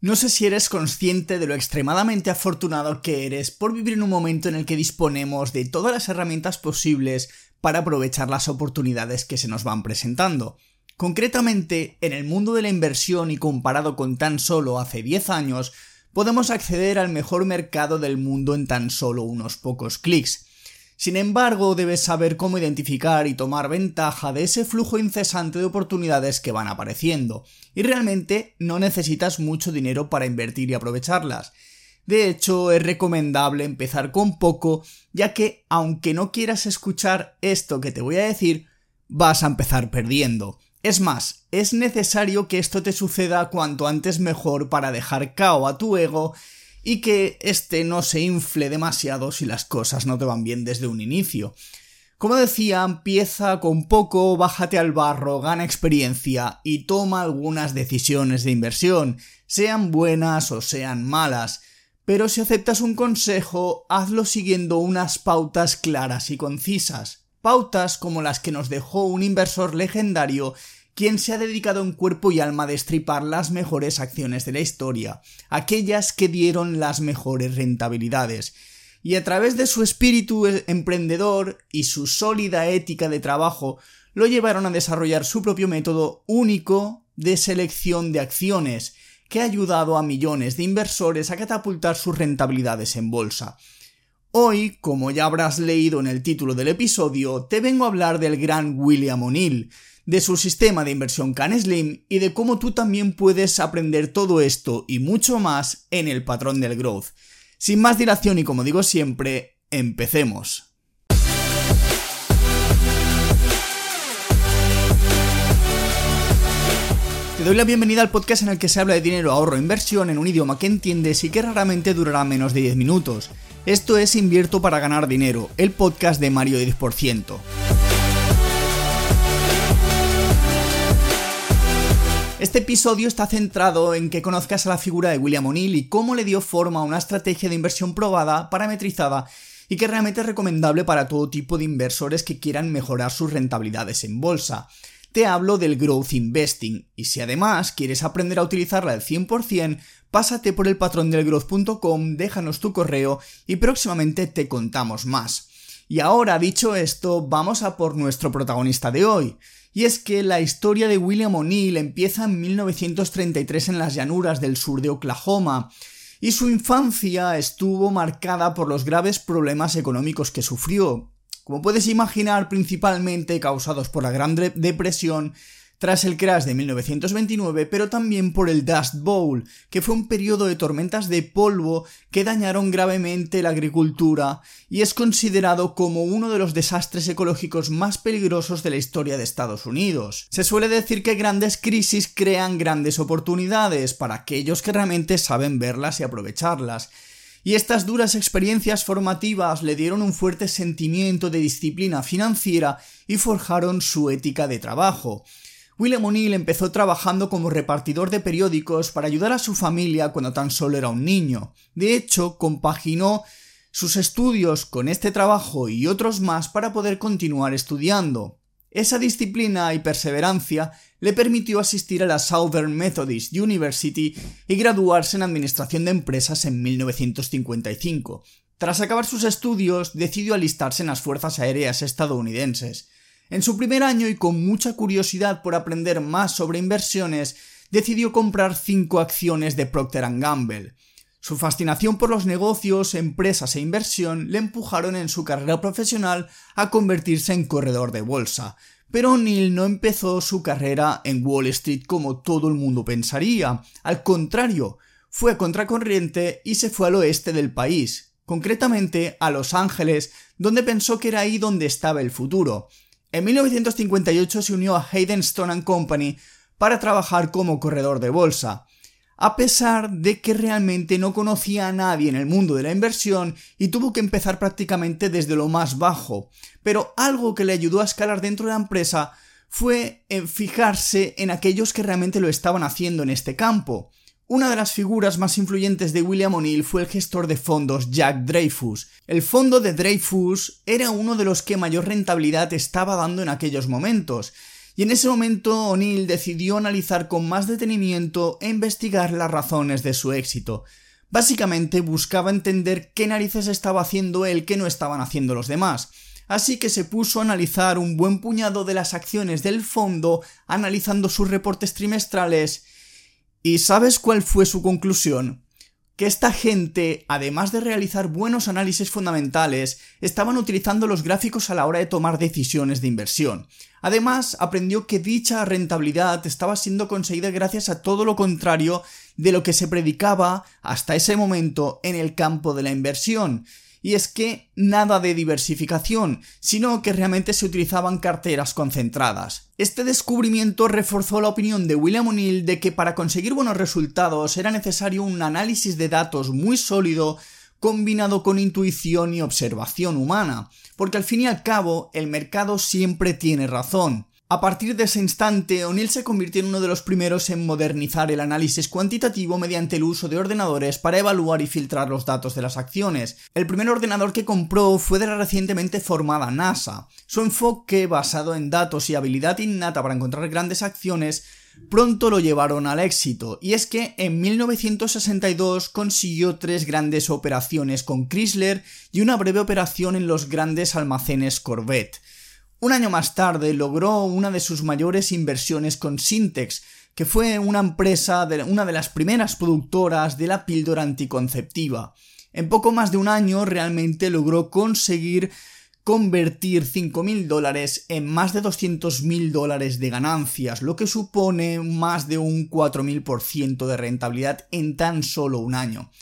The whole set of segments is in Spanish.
No sé si eres consciente de lo extremadamente afortunado que eres por vivir en un momento en el que disponemos de todas las herramientas posibles para aprovechar las oportunidades que se nos van presentando. Concretamente, en el mundo de la inversión y comparado con tan solo hace 10 años, podemos acceder al mejor mercado del mundo en tan solo unos pocos clics. Sin embargo, debes saber cómo identificar y tomar ventaja de ese flujo incesante de oportunidades que van apareciendo, y realmente no necesitas mucho dinero para invertir y aprovecharlas. De hecho, es recomendable empezar con poco, ya que aunque no quieras escuchar esto que te voy a decir, vas a empezar perdiendo. Es más, es necesario que esto te suceda cuanto antes mejor para dejar cao a tu ego y que éste no se infle demasiado si las cosas no te van bien desde un inicio. Como decía, empieza con poco, bájate al barro, gana experiencia y toma algunas decisiones de inversión, sean buenas o sean malas. Pero si aceptas un consejo, hazlo siguiendo unas pautas claras y concisas. Pautas como las que nos dejó un inversor legendario quien se ha dedicado en cuerpo y alma a destripar las mejores acciones de la historia, aquellas que dieron las mejores rentabilidades, y a través de su espíritu emprendedor y su sólida ética de trabajo lo llevaron a desarrollar su propio método único de selección de acciones, que ha ayudado a millones de inversores a catapultar sus rentabilidades en bolsa. Hoy, como ya habrás leído en el título del episodio, te vengo a hablar del gran William O'Neill, de su sistema de inversión CanSlim y de cómo tú también puedes aprender todo esto y mucho más en el patrón del growth. Sin más dilación y como digo siempre, empecemos. Te doy la bienvenida al podcast en el que se habla de dinero, ahorro e inversión en un idioma que entiendes y que raramente durará menos de 10 minutos. Esto es Invierto para ganar dinero, el podcast de Mario 10%. Este episodio está centrado en que conozcas a la figura de William O'Neill y cómo le dio forma a una estrategia de inversión probada, parametrizada y que realmente es recomendable para todo tipo de inversores que quieran mejorar sus rentabilidades en bolsa. Te hablo del Growth Investing y si además quieres aprender a utilizarla al 100%, pásate por el patrón del déjanos tu correo y próximamente te contamos más. Y ahora, dicho esto, vamos a por nuestro protagonista de hoy. Y es que la historia de William O'Neill empieza en 1933 en las llanuras del sur de Oklahoma, y su infancia estuvo marcada por los graves problemas económicos que sufrió, como puedes imaginar principalmente causados por la Gran Depresión tras el crash de 1929, pero también por el Dust Bowl, que fue un periodo de tormentas de polvo que dañaron gravemente la agricultura y es considerado como uno de los desastres ecológicos más peligrosos de la historia de Estados Unidos. Se suele decir que grandes crisis crean grandes oportunidades para aquellos que realmente saben verlas y aprovecharlas. Y estas duras experiencias formativas le dieron un fuerte sentimiento de disciplina financiera y forjaron su ética de trabajo. William O'Neill empezó trabajando como repartidor de periódicos para ayudar a su familia cuando tan solo era un niño. De hecho, compaginó sus estudios con este trabajo y otros más para poder continuar estudiando. Esa disciplina y perseverancia le permitió asistir a la Southern Methodist University y graduarse en Administración de Empresas en 1955. Tras acabar sus estudios, decidió alistarse en las Fuerzas Aéreas estadounidenses. En su primer año y con mucha curiosidad por aprender más sobre inversiones, decidió comprar cinco acciones de Procter Gamble. Su fascinación por los negocios, empresas e inversión le empujaron en su carrera profesional a convertirse en corredor de bolsa. Pero Neil no empezó su carrera en Wall Street como todo el mundo pensaría. Al contrario, fue a contracorriente y se fue al oeste del país, concretamente a Los Ángeles, donde pensó que era ahí donde estaba el futuro. En 1958 se unió a Hayden Stone Company para trabajar como corredor de bolsa, a pesar de que realmente no conocía a nadie en el mundo de la inversión y tuvo que empezar prácticamente desde lo más bajo. Pero algo que le ayudó a escalar dentro de la empresa fue en fijarse en aquellos que realmente lo estaban haciendo en este campo. Una de las figuras más influyentes de William O'Neill fue el gestor de fondos Jack Dreyfus. El fondo de Dreyfus era uno de los que mayor rentabilidad estaba dando en aquellos momentos, Y en ese momento O'Neill decidió analizar con más detenimiento e investigar las razones de su éxito. Básicamente buscaba entender qué narices estaba haciendo él que no estaban haciendo los demás. Así que se puso a analizar un buen puñado de las acciones del fondo, analizando sus reportes trimestrales. ¿Y sabes cuál fue su conclusión? que esta gente, además de realizar buenos análisis fundamentales, estaban utilizando los gráficos a la hora de tomar decisiones de inversión. Además, aprendió que dicha rentabilidad estaba siendo conseguida gracias a todo lo contrario de lo que se predicaba hasta ese momento en el campo de la inversión, y es que nada de diversificación, sino que realmente se utilizaban carteras concentradas. Este descubrimiento reforzó la opinión de William O'Neill de que para conseguir buenos resultados era necesario un análisis de datos muy sólido combinado con intuición y observación humana, porque al fin y al cabo el mercado siempre tiene razón. A partir de ese instante, O'Neill se convirtió en uno de los primeros en modernizar el análisis cuantitativo mediante el uso de ordenadores para evaluar y filtrar los datos de las acciones. El primer ordenador que compró fue de la recientemente formada NASA. Su enfoque, basado en datos y habilidad innata para encontrar grandes acciones, pronto lo llevaron al éxito, y es que en 1962 consiguió tres grandes operaciones con Chrysler y una breve operación en los grandes almacenes Corvette. Un año más tarde logró una de sus mayores inversiones con Syntex, que fue una empresa, de, una de las primeras productoras de la píldora anticonceptiva. En poco más de un año realmente logró conseguir convertir 5.000 dólares en más de 200.000 dólares de ganancias, lo que supone más de un 4.000% de rentabilidad en tan solo un año.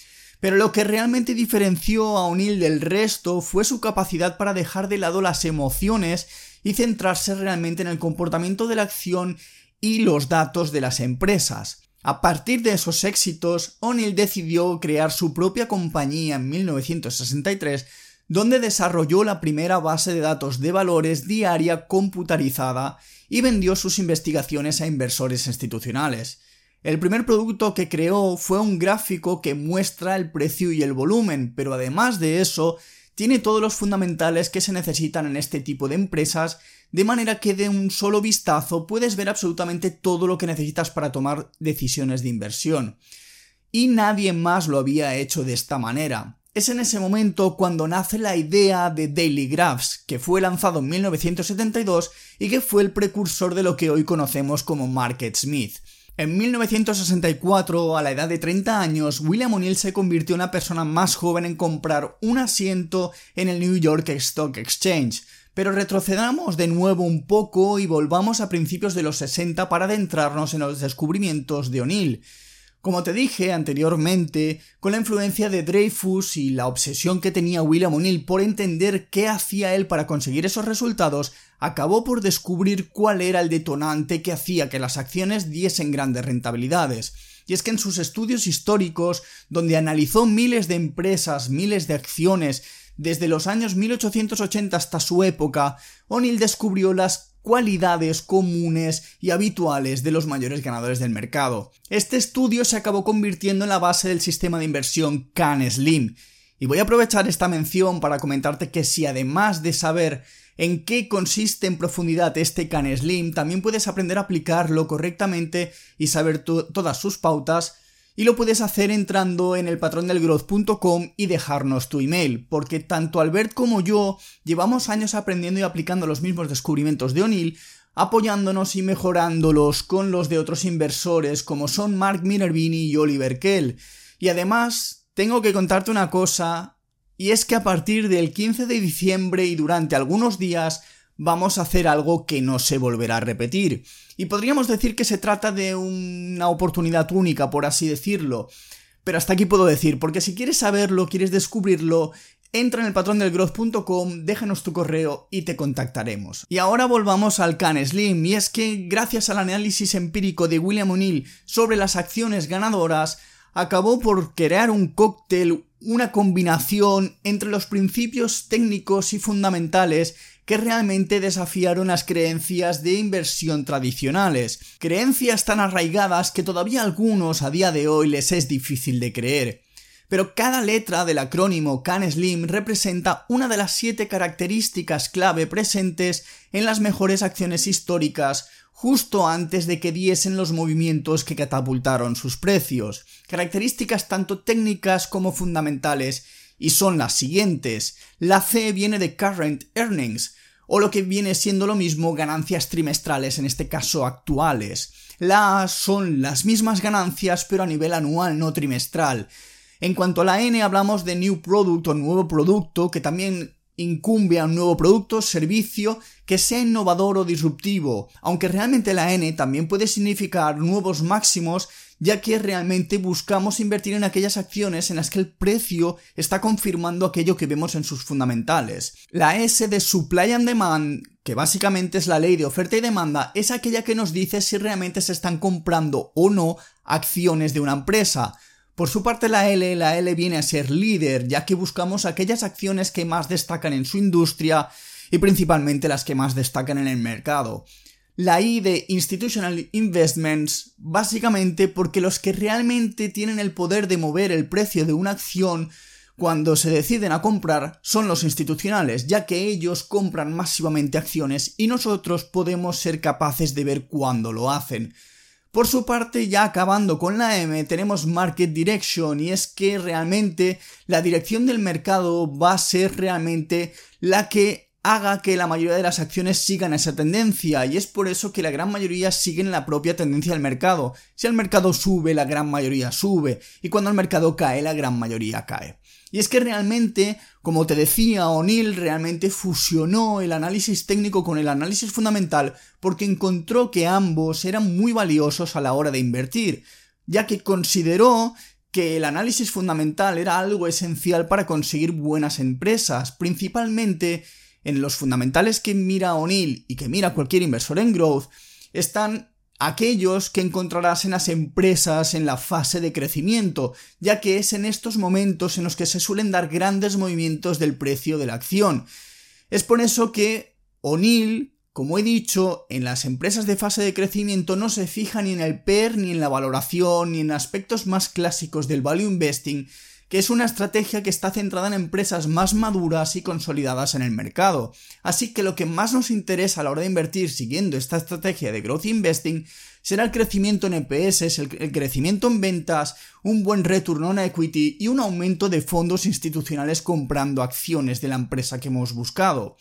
Pero lo que realmente diferenció a O'Neill del resto fue su capacidad para dejar de lado las emociones y centrarse realmente en el comportamiento de la acción y los datos de las empresas. A partir de esos éxitos, O'Neill decidió crear su propia compañía en 1963, donde desarrolló la primera base de datos de valores diaria computarizada y vendió sus investigaciones a inversores institucionales. El primer producto que creó fue un gráfico que muestra el precio y el volumen, pero además de eso, tiene todos los fundamentales que se necesitan en este tipo de empresas, de manera que de un solo vistazo puedes ver absolutamente todo lo que necesitas para tomar decisiones de inversión. Y nadie más lo había hecho de esta manera. Es en ese momento cuando nace la idea de Daily Graphs, que fue lanzado en 1972 y que fue el precursor de lo que hoy conocemos como Market Smith. En 1964, a la edad de 30 años, William O'Neill se convirtió en la persona más joven en comprar un asiento en el New York Stock Exchange. Pero retrocedamos de nuevo un poco y volvamos a principios de los 60 para adentrarnos en los descubrimientos de O'Neill. Como te dije anteriormente, con la influencia de Dreyfus y la obsesión que tenía William O'Neill por entender qué hacía él para conseguir esos resultados, acabó por descubrir cuál era el detonante que hacía que las acciones diesen grandes rentabilidades. Y es que en sus estudios históricos, donde analizó miles de empresas, miles de acciones, desde los años 1880 hasta su época, O'Neill descubrió las cualidades comunes y habituales de los mayores ganadores del mercado. Este estudio se acabó convirtiendo en la base del sistema de inversión Can Slim. Y voy a aprovechar esta mención para comentarte que si además de saber en qué consiste en profundidad este Can Slim, también puedes aprender a aplicarlo correctamente y saber todas sus pautas, y lo puedes hacer entrando en el patrondelgrowth.com y dejarnos tu email, porque tanto Albert como yo llevamos años aprendiendo y aplicando los mismos descubrimientos de O'Neill, apoyándonos y mejorándolos con los de otros inversores como son Mark Minervini y Oliver Kell. Y además, tengo que contarte una cosa, y es que a partir del 15 de diciembre y durante algunos días vamos a hacer algo que no se volverá a repetir. Y podríamos decir que se trata de una oportunidad única, por así decirlo. Pero hasta aquí puedo decir, porque si quieres saberlo, quieres descubrirlo, entra en el patrón del growth.com, déjanos tu correo y te contactaremos. Y ahora volvamos al Can Slim, y es que gracias al análisis empírico de William O'Neill sobre las acciones ganadoras, acabó por crear un cóctel, una combinación entre los principios técnicos y fundamentales que realmente desafiaron las creencias de inversión tradicionales, creencias tan arraigadas que todavía a algunos a día de hoy les es difícil de creer. Pero cada letra del acrónimo Can Slim representa una de las siete características clave presentes en las mejores acciones históricas justo antes de que diesen los movimientos que catapultaron sus precios. Características tanto técnicas como fundamentales, y son las siguientes. La C viene de Current Earnings, o lo que viene siendo lo mismo ganancias trimestrales, en este caso actuales. La A son las mismas ganancias pero a nivel anual, no trimestral. En cuanto a la N hablamos de New Product o nuevo producto, que también incumbe a un nuevo producto, servicio que sea innovador o disruptivo, aunque realmente la N también puede significar nuevos máximos, ya que realmente buscamos invertir en aquellas acciones en las que el precio está confirmando aquello que vemos en sus fundamentales. La S de Supply and Demand, que básicamente es la ley de oferta y demanda, es aquella que nos dice si realmente se están comprando o no acciones de una empresa. Por su parte la L, la L viene a ser líder, ya que buscamos aquellas acciones que más destacan en su industria y principalmente las que más destacan en el mercado. La I de Institutional Investments, básicamente porque los que realmente tienen el poder de mover el precio de una acción cuando se deciden a comprar son los institucionales, ya que ellos compran masivamente acciones y nosotros podemos ser capaces de ver cuándo lo hacen. Por su parte, ya acabando con la M, tenemos Market Direction y es que realmente la dirección del mercado va a ser realmente la que haga que la mayoría de las acciones sigan esa tendencia y es por eso que la gran mayoría siguen la propia tendencia del mercado. Si el mercado sube, la gran mayoría sube y cuando el mercado cae, la gran mayoría cae. Y es que realmente, como te decía, O'Neill realmente fusionó el análisis técnico con el análisis fundamental porque encontró que ambos eran muy valiosos a la hora de invertir, ya que consideró que el análisis fundamental era algo esencial para conseguir buenas empresas, principalmente en los fundamentales que mira O'Neill y que mira cualquier inversor en growth, están aquellos que encontrarás en las empresas en la fase de crecimiento, ya que es en estos momentos en los que se suelen dar grandes movimientos del precio de la acción. Es por eso que O'Neill, como he dicho, en las empresas de fase de crecimiento no se fija ni en el PER, ni en la valoración, ni en aspectos más clásicos del value investing, que es una estrategia que está centrada en empresas más maduras y consolidadas en el mercado. Así que lo que más nos interesa a la hora de invertir siguiendo esta estrategia de growth investing será el crecimiento en EPS, el, crecimiento en ventas, un buen return on equity y un aumento de fondos institucionales comprando acciones de la empresa que hemos buscado.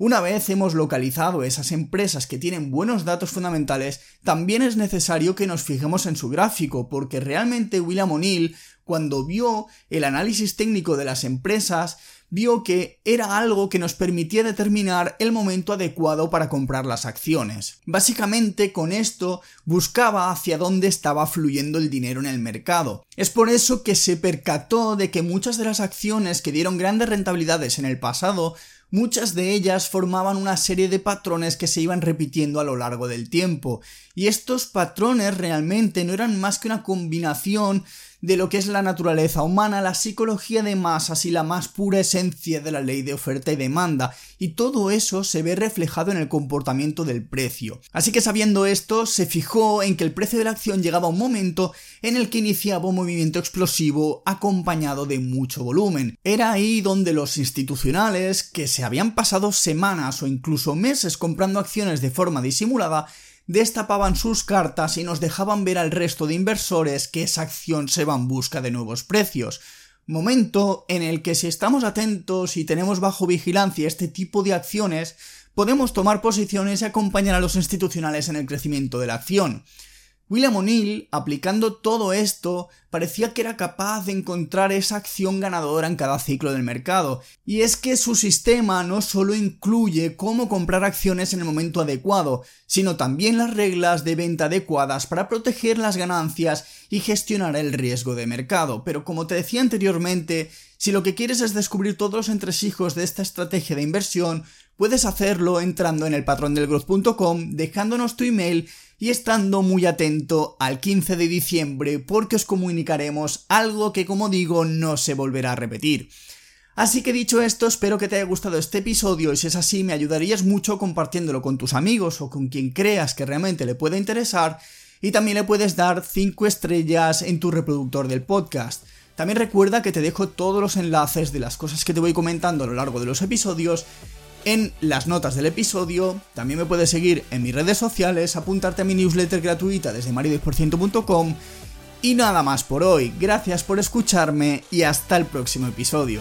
Una vez hemos localizado esas empresas que tienen buenos datos fundamentales, también es necesario que nos fijemos en su gráfico, porque realmente William O'Neill, cuando vio el análisis técnico de las empresas, vio que era algo que nos permitía determinar el momento adecuado para comprar las acciones. Básicamente con esto buscaba hacia dónde estaba fluyendo el dinero en el mercado. Es por eso que se percató de que muchas de las acciones que dieron grandes rentabilidades en el pasado muchas de ellas formaban una serie de patrones que se iban repitiendo a lo largo del tiempo, y estos patrones realmente no eran más que una combinación de lo que es la naturaleza humana, la psicología de masas y la más pura esencia de la ley de oferta y demanda, y todo eso se ve reflejado en el comportamiento del precio. Así que sabiendo esto, se fijó en que el precio de la acción llegaba a un momento en el que iniciaba un movimiento explosivo acompañado de mucho volumen. Era ahí donde los institucionales, que se habían pasado semanas o incluso meses comprando acciones de forma disimulada, destapaban sus cartas y nos dejaban ver al resto de inversores que esa acción se va en busca de nuevos precios. Momento en el que si estamos atentos y tenemos bajo vigilancia este tipo de acciones, podemos tomar posiciones y acompañar a los institucionales en el crecimiento de la acción. William O'Neill, aplicando todo esto, parecía que era capaz de encontrar esa acción ganadora en cada ciclo del mercado. Y es que su sistema no solo incluye cómo comprar acciones en el momento adecuado, sino también las reglas de venta adecuadas para proteger las ganancias y gestionar el riesgo de mercado. Pero como te decía anteriormente, si lo que quieres es descubrir todos los entresijos de esta estrategia de inversión, puedes hacerlo entrando en el patrondelgrowth.com, dejándonos tu email y estando muy atento al 15 de diciembre porque os comunicaremos algo que como digo no se volverá a repetir. Así que dicho esto, espero que te haya gustado este episodio y si es así me ayudarías mucho compartiéndolo con tus amigos o con quien creas que realmente le pueda interesar y también le puedes dar 5 estrellas en tu reproductor del podcast. También recuerda que te dejo todos los enlaces de las cosas que te voy comentando a lo largo de los episodios en las notas del episodio. También me puedes seguir en mis redes sociales, apuntarte a mi newsletter gratuita desde mario10%.com. Y nada más por hoy, gracias por escucharme y hasta el próximo episodio.